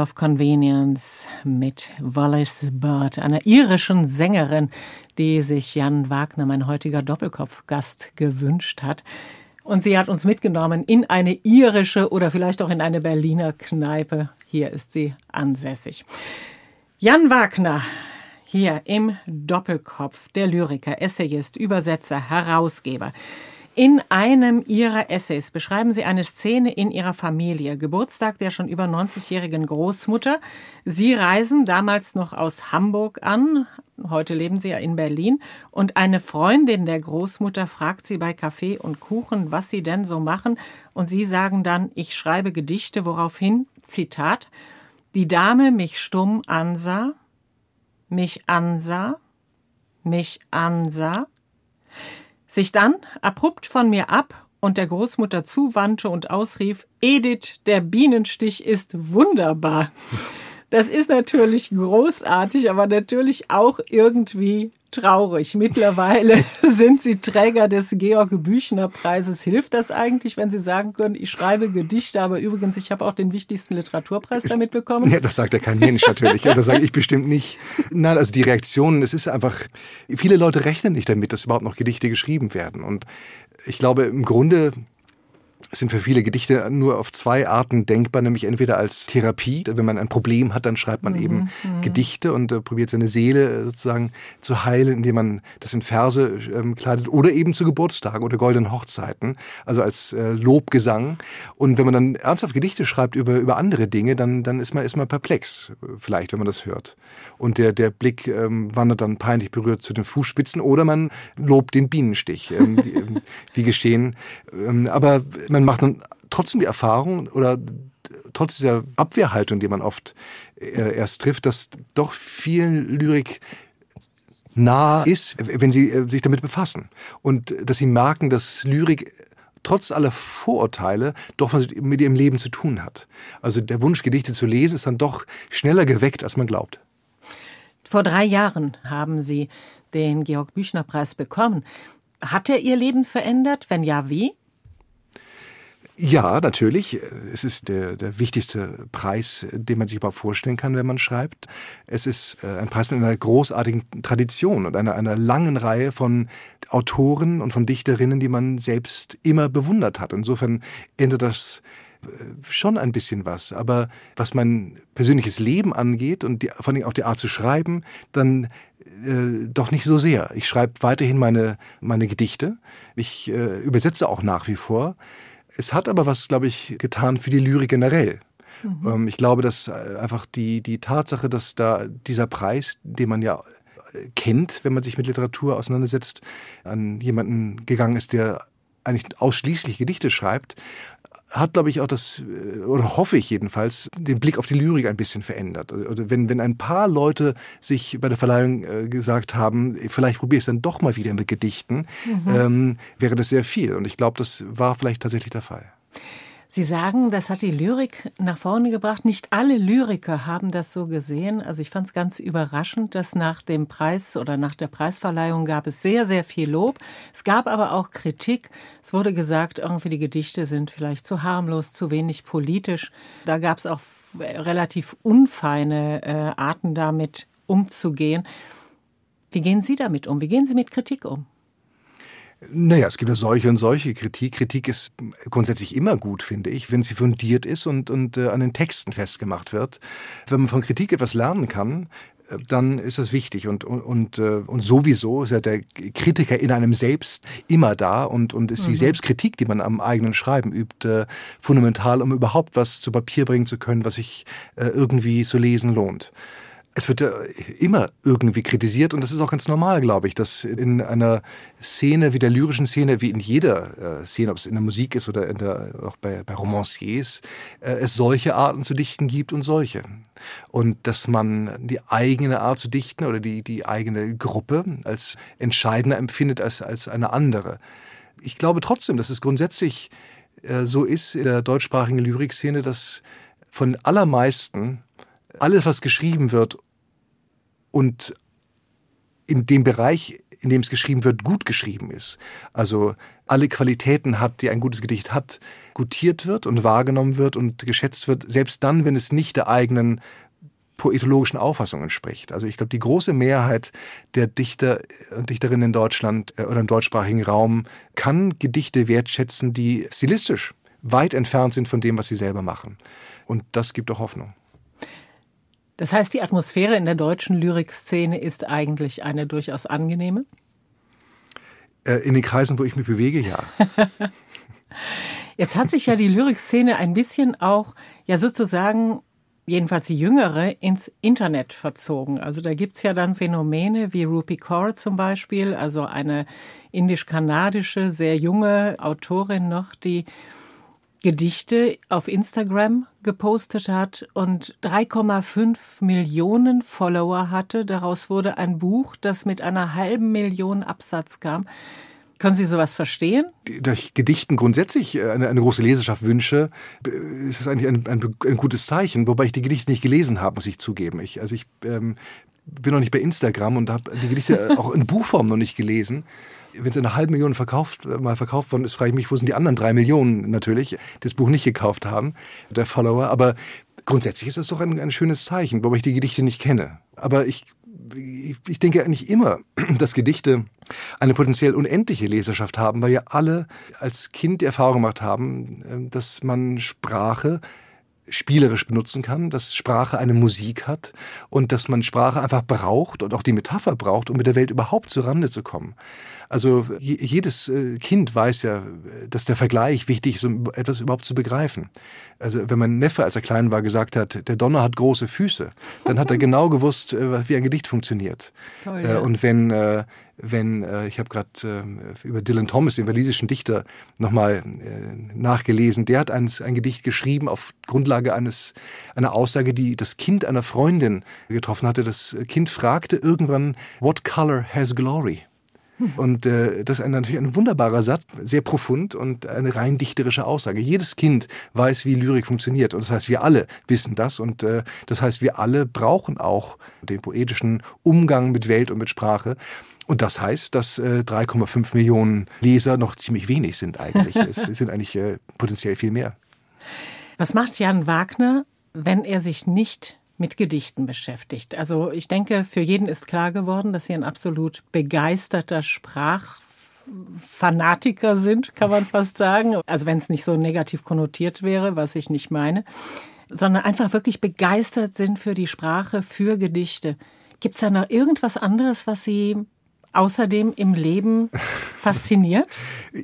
Of Convenience mit Wallace Bird, einer irischen Sängerin, die sich Jan Wagner, mein heutiger Doppelkopfgast, gewünscht hat. Und sie hat uns mitgenommen in eine irische oder vielleicht auch in eine Berliner Kneipe. Hier ist sie ansässig. Jan Wagner, hier im Doppelkopf, der Lyriker, Essayist, Übersetzer, Herausgeber. In einem Ihrer Essays beschreiben Sie eine Szene in Ihrer Familie, Geburtstag der schon über 90-jährigen Großmutter. Sie reisen damals noch aus Hamburg an, heute leben Sie ja in Berlin, und eine Freundin der Großmutter fragt Sie bei Kaffee und Kuchen, was Sie denn so machen, und Sie sagen dann, ich schreibe Gedichte, woraufhin, Zitat, die Dame mich stumm ansah, mich ansah, mich ansah, sich dann abrupt von mir ab und der Großmutter zuwandte und ausrief, Edith, der Bienenstich ist wunderbar. Das ist natürlich großartig, aber natürlich auch irgendwie traurig. Mittlerweile sind Sie Träger des Georg Büchner Preises. Hilft das eigentlich, wenn Sie sagen können, ich schreibe Gedichte, aber übrigens, ich habe auch den wichtigsten Literaturpreis damit bekommen? Ja, das sagt ja kein Mensch natürlich. das sage ich bestimmt nicht. Nein, also die Reaktionen, es ist einfach, viele Leute rechnen nicht damit, dass überhaupt noch Gedichte geschrieben werden. Und ich glaube, im Grunde sind für viele Gedichte nur auf zwei Arten denkbar, nämlich entweder als Therapie, wenn man ein Problem hat, dann schreibt man mhm, eben mhm. Gedichte und äh, probiert seine Seele äh, sozusagen zu heilen, indem man das in Verse ähm, kleidet oder eben zu Geburtstagen oder goldenen Hochzeiten, also als äh, Lobgesang. Und wenn man dann ernsthaft Gedichte schreibt über, über andere Dinge, dann, dann ist man ist man perplex, vielleicht, wenn man das hört. Und der, der Blick ähm, wandert dann peinlich berührt zu den Fußspitzen oder man lobt den Bienenstich, ähm, wie, ähm, wie gestehen. Ähm, aber man macht dann trotzdem die Erfahrung oder trotz dieser Abwehrhaltung, die man oft äh, erst trifft, dass doch vielen Lyrik nah ist, wenn sie äh, sich damit befassen. Und dass sie merken, dass Lyrik trotz aller Vorurteile doch was mit ihrem Leben zu tun hat. Also der Wunsch, Gedichte zu lesen, ist dann doch schneller geweckt, als man glaubt. Vor drei Jahren haben Sie den Georg Büchner Preis bekommen. Hat er Ihr Leben verändert? Wenn ja, wie? Ja, natürlich. Es ist der, der wichtigste Preis, den man sich überhaupt vorstellen kann, wenn man schreibt. Es ist äh, ein Preis mit einer großartigen Tradition und einer, einer langen Reihe von Autoren und von Dichterinnen, die man selbst immer bewundert hat. Insofern ändert das äh, schon ein bisschen was. Aber was mein persönliches Leben angeht und die, vor allem auch die Art zu schreiben, dann äh, doch nicht so sehr. Ich schreibe weiterhin meine, meine Gedichte. Ich äh, übersetze auch nach wie vor. Es hat aber was, glaube ich, getan für die Lyrik generell. Mhm. Ähm, ich glaube, dass äh, einfach die, die Tatsache, dass da dieser Preis, den man ja äh, kennt, wenn man sich mit Literatur auseinandersetzt, an jemanden gegangen ist, der eigentlich ausschließlich Gedichte schreibt, hat, glaube ich, auch das, äh, oder hoffe ich jedenfalls, den Blick auf die Lyrik ein bisschen verändert. Also, oder wenn, wenn ein paar Leute sich bei der Verleihung äh, gesagt haben, vielleicht probiere ich es dann doch mal wieder mit Gedichten, mhm. ähm, wäre das sehr viel. Und ich glaube, das war vielleicht tatsächlich der Fall. Sie sagen, das hat die Lyrik nach vorne gebracht. Nicht alle Lyriker haben das so gesehen. Also ich fand es ganz überraschend, dass nach dem Preis oder nach der Preisverleihung gab es sehr, sehr viel Lob. Es gab aber auch Kritik. Es wurde gesagt, irgendwie die Gedichte sind vielleicht zu harmlos, zu wenig politisch. Da gab es auch relativ unfeine äh, Arten damit umzugehen. Wie gehen Sie damit um? Wie gehen Sie mit Kritik um? Naja, es gibt ja solche und solche Kritik. Kritik ist grundsätzlich immer gut, finde ich, wenn sie fundiert ist und, und äh, an den Texten festgemacht wird. Wenn man von Kritik etwas lernen kann, äh, dann ist das wichtig und, und, und, äh, und sowieso ist ja der Kritiker in einem selbst immer da und, und ist die mhm. Selbstkritik, die man am eigenen Schreiben übt, äh, fundamental, um überhaupt was zu Papier bringen zu können, was sich äh, irgendwie zu lesen lohnt es wird ja immer irgendwie kritisiert und das ist auch ganz normal, glaube ich, dass in einer Szene wie der lyrischen Szene, wie in jeder äh, Szene, ob es in der Musik ist oder der, auch bei, bei Romanciers, äh, es solche Arten zu dichten gibt und solche. Und dass man die eigene Art zu dichten oder die, die eigene Gruppe als entscheidender empfindet als, als eine andere. Ich glaube trotzdem, dass es grundsätzlich äh, so ist in der deutschsprachigen Lyrikszene, dass von allermeisten alles, was geschrieben wird und in dem Bereich, in dem es geschrieben wird, gut geschrieben ist. Also alle Qualitäten hat, die ein gutes Gedicht hat, gutiert wird und wahrgenommen wird und geschätzt wird, selbst dann, wenn es nicht der eigenen poetologischen Auffassung entspricht. Also ich glaube, die große Mehrheit der Dichter und Dichterinnen in Deutschland äh, oder im deutschsprachigen Raum kann Gedichte wertschätzen, die stilistisch weit entfernt sind von dem, was sie selber machen. Und das gibt auch Hoffnung. Das heißt, die Atmosphäre in der deutschen Lyrikszene ist eigentlich eine durchaus angenehme? Äh, in den Kreisen, wo ich mich bewege, ja. Jetzt hat sich ja die Lyrikszene ein bisschen auch ja sozusagen jedenfalls die Jüngere, ins Internet verzogen. Also da gibt es ja dann Phänomene wie Rupi Kaur zum Beispiel, also eine indisch-kanadische, sehr junge Autorin noch, die Gedichte auf Instagram gepostet hat und 3,5 Millionen Follower hatte. Daraus wurde ein Buch, das mit einer halben Million Absatz kam. Können Sie sowas verstehen? Da ich Gedichten grundsätzlich äh, eine, eine große Leserschaft wünsche, ist es eigentlich ein, ein, ein, gutes Zeichen, wobei ich die Gedichte nicht gelesen habe, muss ich zugeben. Ich, also ich ähm, bin noch nicht bei Instagram und habe die Gedichte auch in Buchform noch nicht gelesen. Wenn es eine halbe Million verkauft, mal verkauft worden ist, frage ich mich, wo sind die anderen drei Millionen natürlich, das Buch nicht gekauft haben, der Follower. Aber grundsätzlich ist das doch ein, ein schönes Zeichen, wobei ich die Gedichte nicht kenne. Aber ich ich denke eigentlich immer, dass Gedichte eine potenziell unendliche Leserschaft haben, weil ja alle als Kind die Erfahrung gemacht haben, ähm, dass man Sprache spielerisch benutzen kann, dass Sprache eine Musik hat und dass man Sprache einfach braucht und auch die Metapher braucht, um mit der Welt überhaupt zurande zu kommen. Also jedes äh, Kind weiß ja, dass der Vergleich wichtig ist, um etwas überhaupt zu begreifen. Also wenn mein Neffe, als er klein war, gesagt hat, der Donner hat große Füße, dann hat er genau gewusst, äh, wie ein Gedicht funktioniert. Toll, äh, ja. Und wenn wenn ich habe gerade über Dylan Thomas, den walisischen Dichter, nochmal nachgelesen. Der hat ein, ein Gedicht geschrieben auf Grundlage eines einer Aussage, die das Kind einer Freundin getroffen hatte. Das Kind fragte irgendwann, "What color has glory?" Und äh, das ist ein, natürlich ein wunderbarer Satz, sehr profund und eine rein dichterische Aussage. Jedes Kind weiß, wie Lyrik funktioniert. Und das heißt, wir alle wissen das. Und äh, das heißt, wir alle brauchen auch den poetischen Umgang mit Welt und mit Sprache. Und das heißt, dass äh, 3,5 Millionen Leser noch ziemlich wenig sind eigentlich. es sind eigentlich äh, potenziell viel mehr. Was macht Jan Wagner, wenn er sich nicht mit Gedichten beschäftigt. Also ich denke, für jeden ist klar geworden, dass Sie ein absolut begeisterter Sprachfanatiker sind, kann man fast sagen. Also wenn es nicht so negativ konnotiert wäre, was ich nicht meine, sondern einfach wirklich begeistert sind für die Sprache, für Gedichte. Gibt es da noch irgendwas anderes, was Sie außerdem im Leben fasziniert?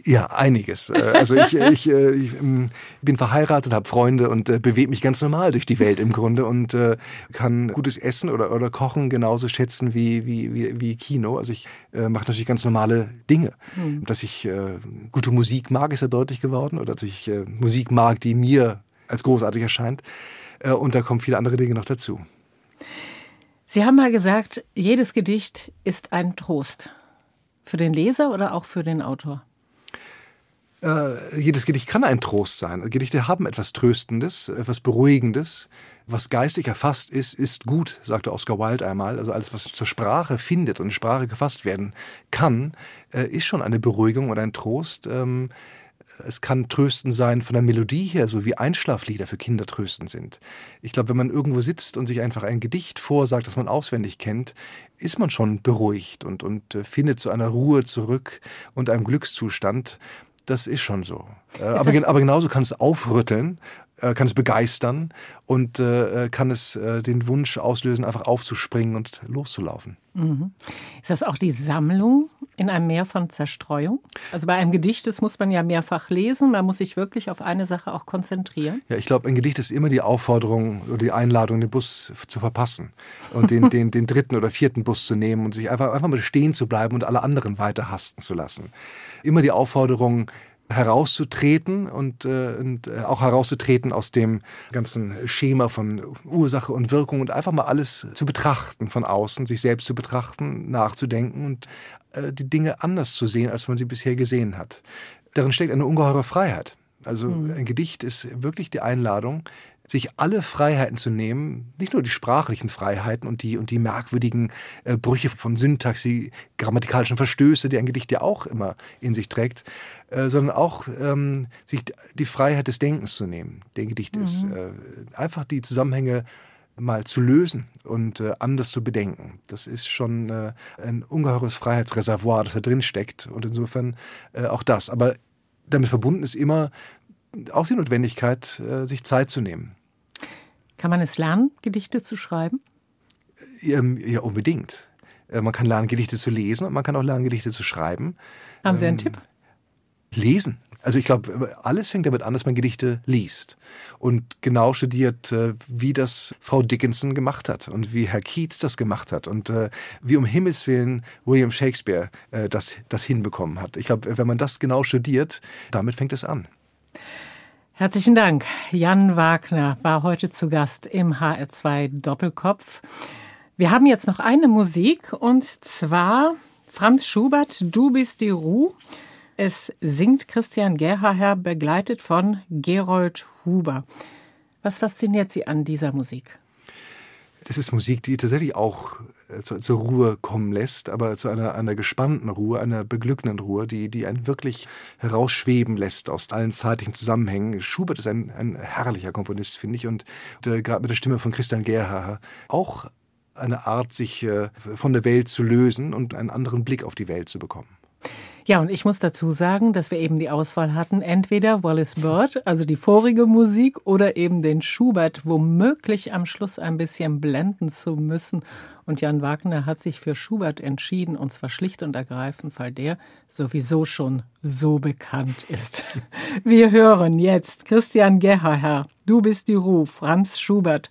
Ja, einiges. Äh, also ich, ich, äh, ich ähm, bin verheiratet, habe Freunde und äh, bewege mich ganz normal durch die Welt im Grunde und kann gutes Essen oder, oder Kochen genauso schätzen wie, wie, wie, wie Kino. Also ich mache natürlich ganz normale Dinge. Hm. Dass ich gute Musik mag, ist ja deutlich geworden. Oder dass ich Musik mag, die mir als großartig erscheint. Und da kommen viele andere Dinge noch dazu. Sie haben mal gesagt, jedes Gedicht ist ein Trost. Für den Leser oder auch für den Autor? Äh, jedes Gedicht kann ein Trost sein. Gedichte haben etwas Tröstendes, etwas Beruhigendes. Was geistig erfasst ist, ist gut, sagte Oscar Wilde einmal. Also alles, was zur Sprache findet und in Sprache gefasst werden kann, äh, ist schon eine Beruhigung und ein Trost. Ähm, es kann tröstend sein von der Melodie her, so wie Einschlaflieder für Kinder tröstend sind. Ich glaube, wenn man irgendwo sitzt und sich einfach ein Gedicht vorsagt, das man auswendig kennt, ist man schon beruhigt und, und äh, findet zu einer Ruhe zurück und einem Glückszustand. Das ist schon so. Äh, ist aber, aber, genauso kann es aufrütteln, äh, kann es begeistern und kann es den Wunsch auslösen, einfach aufzuspringen und loszulaufen. Mhm. Ist das auch die Sammlung in einem Meer von Zerstreuung? Also bei einem Gedicht, das muss man ja mehrfach lesen, man muss sich wirklich auf eine Sache auch konzentrieren. Ja, ich glaube, ein Gedicht ist immer die Aufforderung oder die Einladung, den Bus zu verpassen und den, den, den dritten oder vierten Bus zu nehmen und sich einfach, einfach mal stehen zu bleiben und alle anderen weiter hasten zu lassen. Immer die Aufforderung, herauszutreten und, äh, und äh, auch herauszutreten aus dem ganzen Schema von Ursache und Wirkung und einfach mal alles zu betrachten von außen, sich selbst zu betrachten, nachzudenken und die Dinge anders zu sehen, als man sie bisher gesehen hat. Darin steckt eine ungeheure Freiheit. Also mhm. ein Gedicht ist wirklich die Einladung, sich alle Freiheiten zu nehmen, nicht nur die sprachlichen Freiheiten und die, und die merkwürdigen äh, Brüche von Syntax, die grammatikalischen Verstöße, die ein Gedicht ja auch immer in sich trägt, äh, sondern auch ähm, sich die Freiheit des Denkens zu nehmen, der Gedicht mhm. ist. Äh, einfach die Zusammenhänge mal zu lösen und äh, anders zu bedenken. Das ist schon äh, ein ungeheures Freiheitsreservoir, das da drin steckt. Und insofern äh, auch das. Aber damit verbunden ist immer auch die Notwendigkeit, äh, sich Zeit zu nehmen. Kann man es lernen, Gedichte zu schreiben? Ähm, ja, unbedingt. Äh, man kann lernen, Gedichte zu lesen und man kann auch lernen, Gedichte zu schreiben. Haben Sie einen ähm, Tipp? Lesen. Also ich glaube, alles fängt damit an, dass man Gedichte liest und genau studiert, äh, wie das Frau Dickinson gemacht hat und wie Herr Keats das gemacht hat und wie um Himmels Willen William Shakespeare das, das hinbekommen hat. Ich glaube, wenn man das genau studiert, damit fängt es an. Herzlichen Dank. Jan Wagner war heute zu Gast im HR2 Doppelkopf. Wir haben jetzt noch eine Musik und zwar Franz Schubert, Du bist die Ruh. Es singt Christian Gerhaher, begleitet von Gerold Huber. Was fasziniert Sie an dieser Musik? Das ist Musik, die tatsächlich auch äh, zur, zur, Ruhe kommen lässt, aber zu einer, einer gespannten Ruhe, einer beglückenden Ruhe, die, die einen wirklich herausschweben lässt aus allen zeitlichen Zusammenhängen. Schubert ist ein, ein herrlicher Komponist, finde ich, und äh, gerade mit der Stimme von Christian Gerhaher auch eine Art, sich äh, von der Welt zu lösen und einen anderen Blick auf die Welt zu bekommen. Ja, und ich muss dazu sagen, dass wir eben die Auswahl hatten, entweder Wallace Bird, also die vorige Musik, oder eben den Schubert, womöglich am Schluss ein bisschen blenden zu müssen. Und Jan Wagner hat sich für Schubert entschieden, und zwar schlicht und ergreifend, weil der sowieso schon so bekannt ist. Wir hören jetzt Christian Gerhaher, Du bist die Ruhe, Franz Schubert.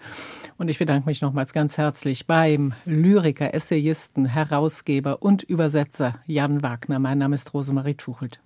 Und ich bedanke mich nochmals ganz herzlich beim Lyriker, Essayisten, Herausgeber und Übersetzer Jan Wagner. Mein Name ist Rosemarie Tuchelt.